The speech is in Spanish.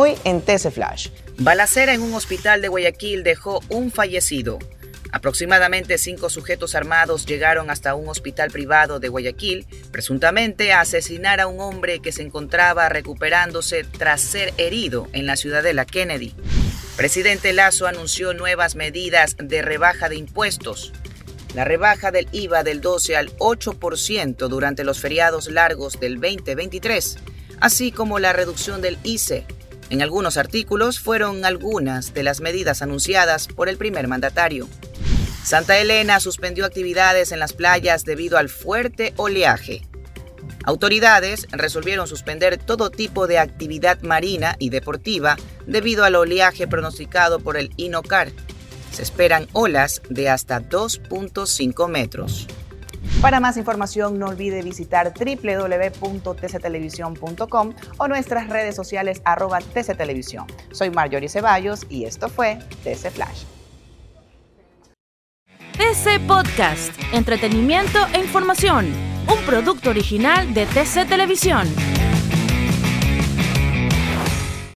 Hoy en TC Flash. Balacera en un hospital de Guayaquil dejó un fallecido. Aproximadamente cinco sujetos armados llegaron hasta un hospital privado de Guayaquil, presuntamente a asesinar a un hombre que se encontraba recuperándose tras ser herido en la ciudadela Kennedy. Presidente Lazo anunció nuevas medidas de rebaja de impuestos. La rebaja del IVA del 12 al 8% durante los feriados largos del 2023, así como la reducción del ICE. En algunos artículos fueron algunas de las medidas anunciadas por el primer mandatario. Santa Elena suspendió actividades en las playas debido al fuerte oleaje. Autoridades resolvieron suspender todo tipo de actividad marina y deportiva debido al oleaje pronosticado por el INOCAR. Se esperan olas de hasta 2.5 metros. Para más información no olvide visitar www.tctelevisión.com o nuestras redes sociales arroba tctelevisión. Soy Marjorie Ceballos y esto fue TC Flash. TC Podcast, entretenimiento e información, un producto original de TC Televisión.